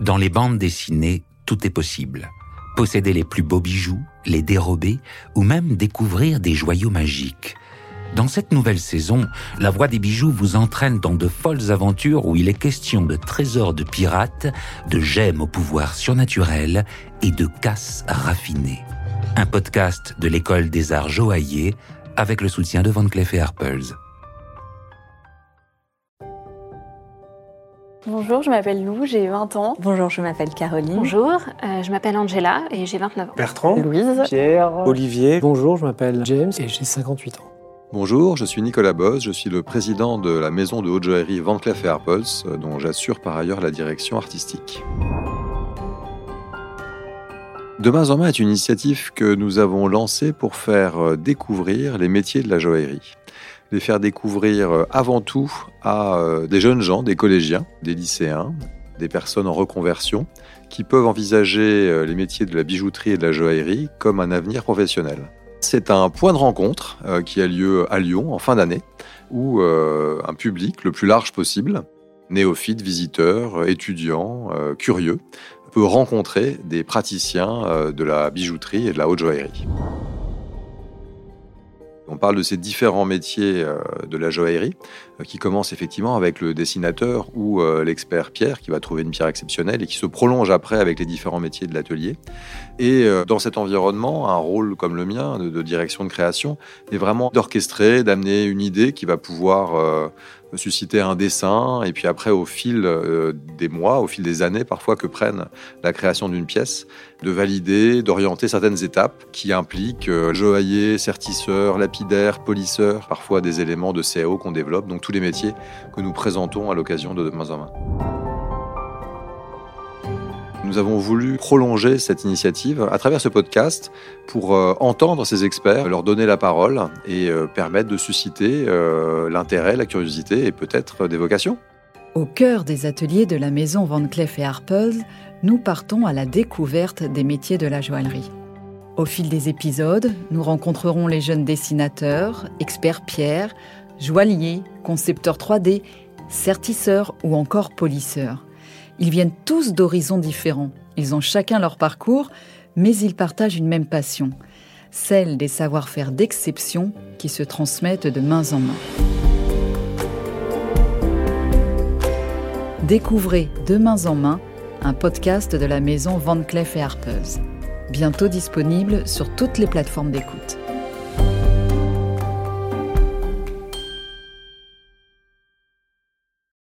Dans les bandes dessinées, tout est possible. Posséder les plus beaux bijoux, les dérober ou même découvrir des joyaux magiques. Dans cette nouvelle saison, la voix des bijoux vous entraîne dans de folles aventures où il est question de trésors de pirates, de gemmes au pouvoir surnaturel et de casses raffinées. Un podcast de l'école des arts joailliers avec le soutien de Van Cleef et. Bonjour, je m'appelle Lou, j'ai 20 ans. Bonjour, je m'appelle Caroline. Bonjour, euh, je m'appelle Angela et j'ai 29 ans. Bertrand, Louise, Pierre, Olivier. Bonjour, je m'appelle James et j'ai 58 ans. Bonjour, je suis Nicolas Boss, je suis le président de la maison de haute joaillerie Van Cleef Arpels, dont j'assure par ailleurs la direction artistique. Demain en main est une initiative que nous avons lancée pour faire découvrir les métiers de la joaillerie les faire découvrir euh, avant tout à euh, des jeunes gens, des collégiens, des lycéens, des personnes en reconversion qui peuvent envisager euh, les métiers de la bijouterie et de la joaillerie comme un avenir professionnel. C'est un point de rencontre qui a lieu à Lyon en fin d'année où un public le plus large possible, néophytes, visiteurs, étudiants, curieux, peut rencontrer des praticiens de la bijouterie et de la haute joaillerie. On parle de ces différents métiers euh, de la joaillerie euh, qui commencent effectivement avec le dessinateur ou euh, l'expert pierre qui va trouver une pierre exceptionnelle et qui se prolonge après avec les différents métiers de l'atelier. Et dans cet environnement, un rôle comme le mien de, direction de création est vraiment d'orchestrer, d'amener une idée qui va pouvoir susciter un dessin, et puis après, au fil euh, des mois, au fil des années parfois que prennent la création d'une pièce, de valider, d'orienter certaines étapes qui impliquent euh, joaillier, sertisseur, lapidaire, polisseur, parfois des éléments de CAO qu'on développe, donc tous les métiers que nous présentons à l'occasion de Demain en main. Nous avons voulu prolonger cette initiative à travers ce podcast pour euh, entendre ces experts, leur donner la parole et euh, permettre de susciter euh, l'intérêt, la curiosité et peut-être des vocations. Au cœur des ateliers de la maison Van Cleef et Arpels, nous partons à la découverte des métiers de la joaillerie. Au fil des épisodes, nous rencontrerons les jeunes dessinateurs, experts pierre, joailliers, concepteurs 3D, sertisseurs ou encore polisseurs. Ils viennent tous d'horizons différents. Ils ont chacun leur parcours, mais ils partagent une même passion, celle des savoir-faire d'exception qui se transmettent de main en main. Découvrez De main en main, un podcast de la maison Van Cleef et Arpels. Bientôt disponible sur toutes les plateformes d'écoute.